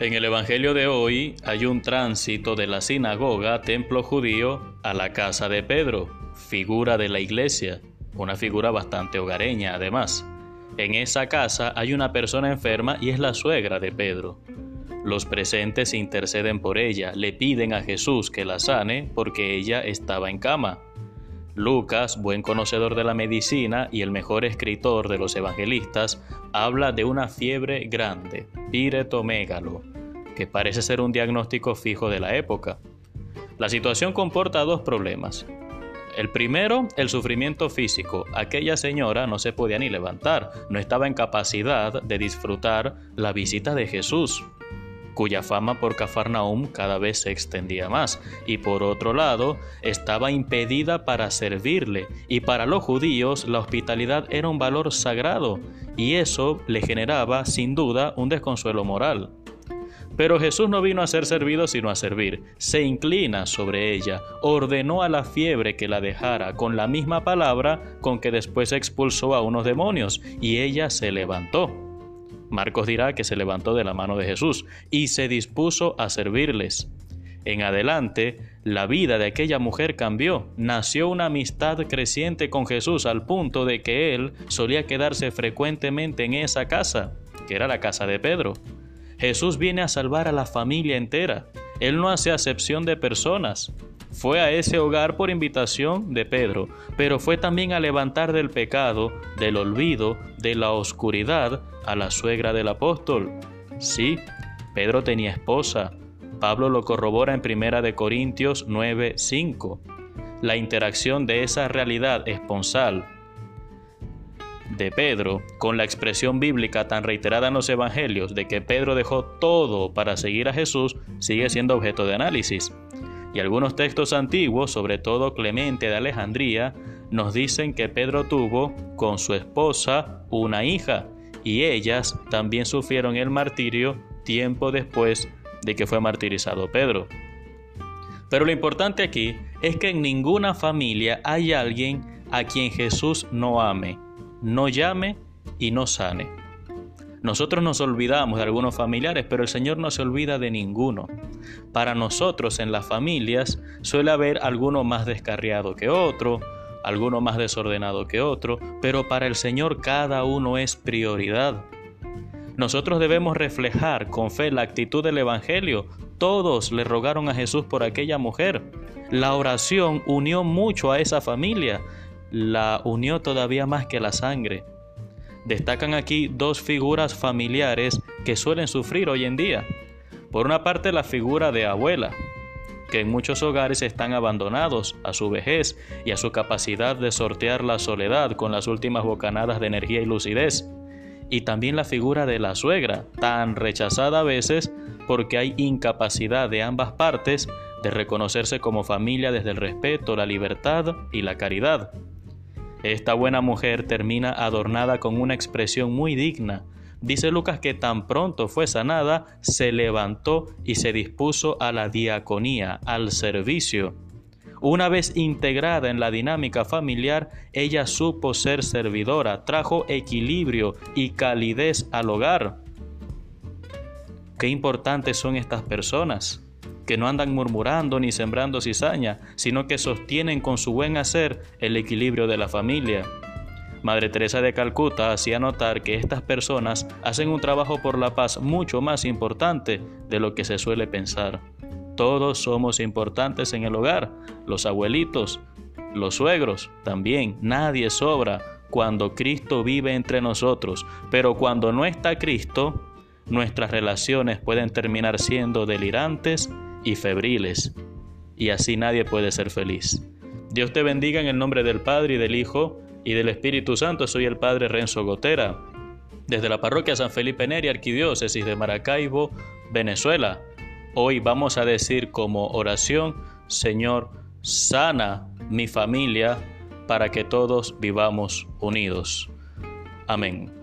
En el Evangelio de hoy hay un tránsito de la sinagoga, templo judío, a la casa de Pedro, figura de la iglesia, una figura bastante hogareña además. En esa casa hay una persona enferma y es la suegra de Pedro. Los presentes interceden por ella, le piden a Jesús que la sane porque ella estaba en cama. Lucas, buen conocedor de la medicina y el mejor escritor de los evangelistas, habla de una fiebre grande, piretomégalo, que parece ser un diagnóstico fijo de la época. La situación comporta dos problemas. El primero, el sufrimiento físico. Aquella señora no se podía ni levantar, no estaba en capacidad de disfrutar la visita de Jesús cuya fama por Cafarnaum cada vez se extendía más, y por otro lado, estaba impedida para servirle, y para los judíos la hospitalidad era un valor sagrado, y eso le generaba, sin duda, un desconsuelo moral. Pero Jesús no vino a ser servido sino a servir. Se inclina sobre ella, ordenó a la fiebre que la dejara con la misma palabra con que después expulsó a unos demonios, y ella se levantó. Marcos dirá que se levantó de la mano de Jesús y se dispuso a servirles. En adelante, la vida de aquella mujer cambió. Nació una amistad creciente con Jesús al punto de que él solía quedarse frecuentemente en esa casa, que era la casa de Pedro. Jesús viene a salvar a la familia entera. Él no hace acepción de personas. Fue a ese hogar por invitación de Pedro, pero fue también a levantar del pecado, del olvido, de la oscuridad a la suegra del apóstol. Sí, Pedro tenía esposa. Pablo lo corrobora en Primera de Corintios 9:5. La interacción de esa realidad esponsal de Pedro con la expresión bíblica tan reiterada en los evangelios de que Pedro dejó todo para seguir a Jesús sigue siendo objeto de análisis. Y algunos textos antiguos, sobre todo Clemente de Alejandría, nos dicen que Pedro tuvo con su esposa una hija, y ellas también sufrieron el martirio tiempo después de que fue martirizado Pedro. Pero lo importante aquí es que en ninguna familia hay alguien a quien Jesús no ame, no llame y no sane. Nosotros nos olvidamos de algunos familiares, pero el Señor no se olvida de ninguno. Para nosotros en las familias suele haber alguno más descarriado que otro, alguno más desordenado que otro, pero para el Señor cada uno es prioridad. Nosotros debemos reflejar con fe la actitud del Evangelio. Todos le rogaron a Jesús por aquella mujer. La oración unió mucho a esa familia, la unió todavía más que la sangre. Destacan aquí dos figuras familiares que suelen sufrir hoy en día. Por una parte la figura de abuela, que en muchos hogares están abandonados a su vejez y a su capacidad de sortear la soledad con las últimas bocanadas de energía y lucidez. Y también la figura de la suegra, tan rechazada a veces porque hay incapacidad de ambas partes de reconocerse como familia desde el respeto, la libertad y la caridad. Esta buena mujer termina adornada con una expresión muy digna, Dice Lucas que tan pronto fue sanada, se levantó y se dispuso a la diaconía, al servicio. Una vez integrada en la dinámica familiar, ella supo ser servidora, trajo equilibrio y calidez al hogar. Qué importantes son estas personas, que no andan murmurando ni sembrando cizaña, sino que sostienen con su buen hacer el equilibrio de la familia. Madre Teresa de Calcuta hacía notar que estas personas hacen un trabajo por la paz mucho más importante de lo que se suele pensar. Todos somos importantes en el hogar, los abuelitos, los suegros también, nadie sobra cuando Cristo vive entre nosotros, pero cuando no está Cristo, nuestras relaciones pueden terminar siendo delirantes y febriles, y así nadie puede ser feliz. Dios te bendiga en el nombre del Padre y del Hijo y del Espíritu Santo. Soy el Padre Renzo Gotera, desde la parroquia San Felipe Neri, Arquidiócesis de Maracaibo, Venezuela. Hoy vamos a decir como oración, Señor, sana mi familia para que todos vivamos unidos. Amén.